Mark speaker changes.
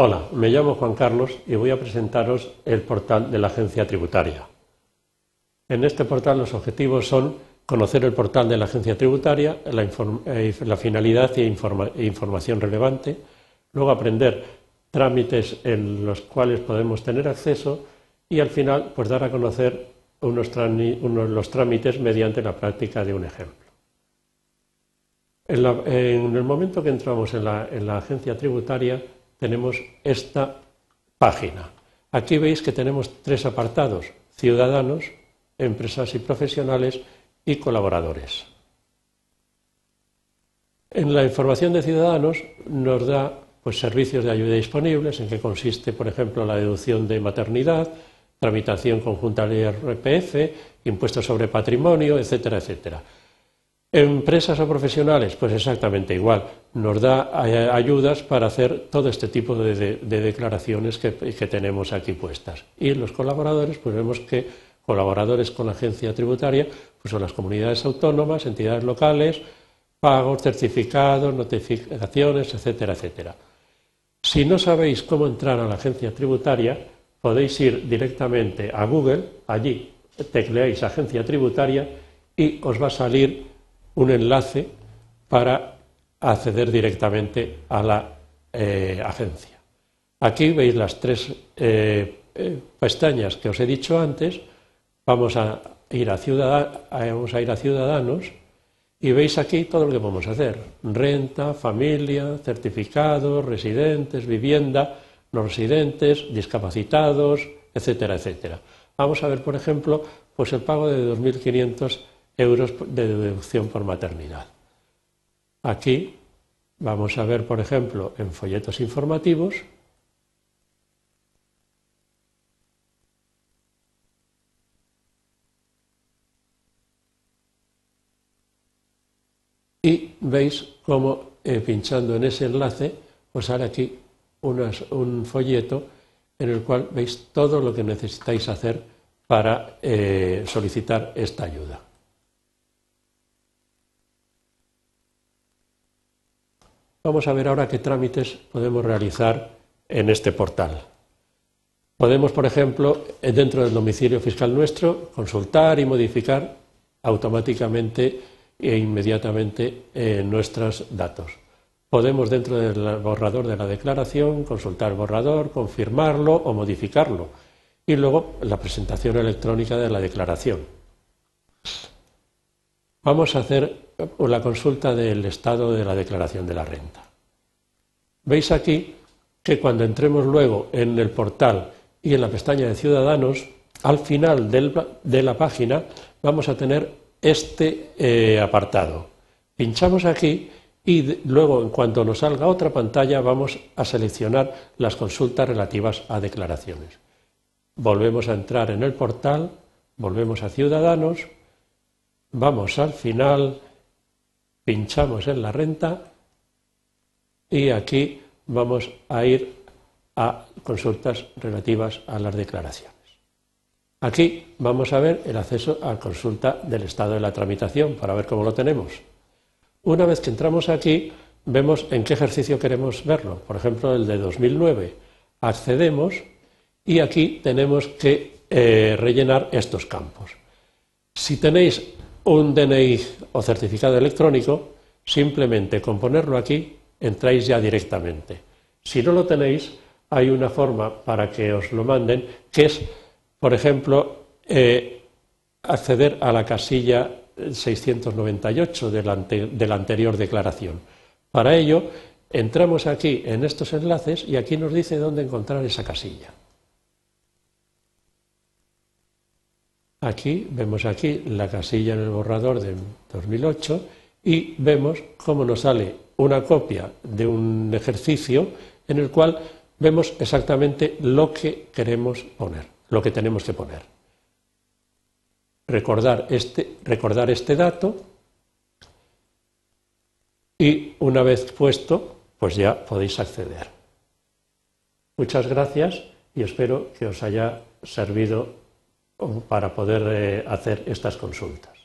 Speaker 1: Hola, me llamo Juan Carlos y voy a presentaros el portal de la Agencia Tributaria. En este portal los objetivos son conocer el portal de la Agencia Tributaria, la, eh, finalidad e, información relevante, luego aprender trámites en los cuales podemos tener acceso y al final pues dar a conocer unos, los trámites mediante la práctica de un ejemplo. En, el momento que entramos en la, agencia tributaria tenemos esta página. Aquí veis que tenemos tres apartados, ciudadanos, empresas y profesionales y colaboradores. En la información de ciudadanos nos da pues, servicios de ayuda disponibles, en que consiste, por ejemplo, la deducción de maternidad, tramitación conjunta del IRPF, impuestos sobre patrimonio, etcétera, etcétera. Empresas o profesionales, pues exactamente igual. Nos da eh, ayudas para hacer todo este tipo de, declaraciones que, tenemos aquí puestas. Y los colaboradores, pues vemos que colaboradores con la agencia tributaria, pues son las comunidades autónomas, entidades locales, pagos, certificados, notificaciones, etcétera, etcétera. Si no sabéis cómo entrar a la agencia tributaria, podéis ir directamente a Google, allí tecleáis agencia tributaria y os va a salir un enlace para acceder directamente a la eh, agencia. Aquí veis las tres eh, eh, pestañas que os he dicho antes. Vamos a, ir a Ciudadanos y veis aquí todo lo que podemos hacer. Renta, familia, certificados, residentes, vivienda, no residentes, discapacitados, etcétera, etcétera. Vamos a ver, por ejemplo, pues el pago de 2.500 euros de deducción por maternidad. Aquí vamos a ver, por ejemplo, en folletos informativos, y veis cómo eh, pinchando en ese enlace os sale aquí un folleto en el cual veis todo lo que necesitáis hacer para eh, solicitar esta ayuda. Vamos a ver ahora qué trámites podemos realizar en este portal. Podemos, por ejemplo, dentro del domicilio fiscal nuestro, consultar y modificar automáticamente e inmediatamente eh, nuestros datos. Podemos, dentro del borrador de la declaración, consultar el borrador, confirmarlo o modificarlo. Y luego la presentación electrónica de la declaración. Vamos a hacer la consulta del estado de la declaración de la renta. Veis aquí que cuando entremos luego en el portal y en la pestaña de Ciudadanos, al final de la página vamos a tener este eh, apartado. Pinchamos aquí y luego, en cuanto nos salga otra pantalla, vamos a seleccionar las consultas relativas a declaraciones. Volvemos a entrar en el portal, volvemos a Ciudadanos, vamos al final, pinchamos en la renta y aquí vamos a ir a consultas relativas a las declaraciones. Aquí vamos a ver el acceso a consulta del estado de la tramitación para ver cómo lo tenemos. Una vez que entramos aquí, vemos en qué ejercicio queremos verlo. Por ejemplo, el de 2009. Accedemos y aquí tenemos que eh, rellenar estos campos. Si tenéis un DNI o certificado electrónico, simplemente con ponerlo aquí entráis ya directamente. Si no lo tenéis, hay una forma para que os lo manden, que es, por ejemplo, eh, acceder a la casilla 698 de la, anterior declaración. Para ello, entramos aquí en estos enlaces y aquí nos dice dónde encontrar esa casilla. Aquí vemos aquí la casilla en el borrador de 2008 y vemos cómo nos sale una copia de un ejercicio en el cual vemos exactamente lo que queremos poner, lo que tenemos que poner recordar este, recordar este dato y una vez puesto, pues ya podéis acceder. Muchas gracias y espero que os haya servido para poder eh, hacer estas consultas.